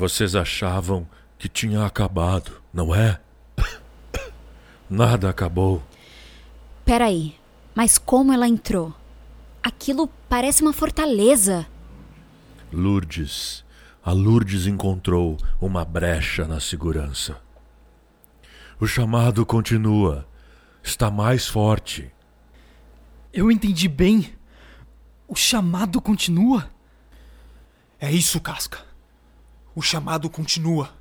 Vocês achavam que tinha acabado, não é? Nada acabou. Peraí, mas como ela entrou? Aquilo parece uma fortaleza. Lourdes. A Lourdes encontrou uma brecha na segurança. O chamado continua. Está mais forte. Eu entendi bem. O chamado continua? É isso, Casca. O chamado continua.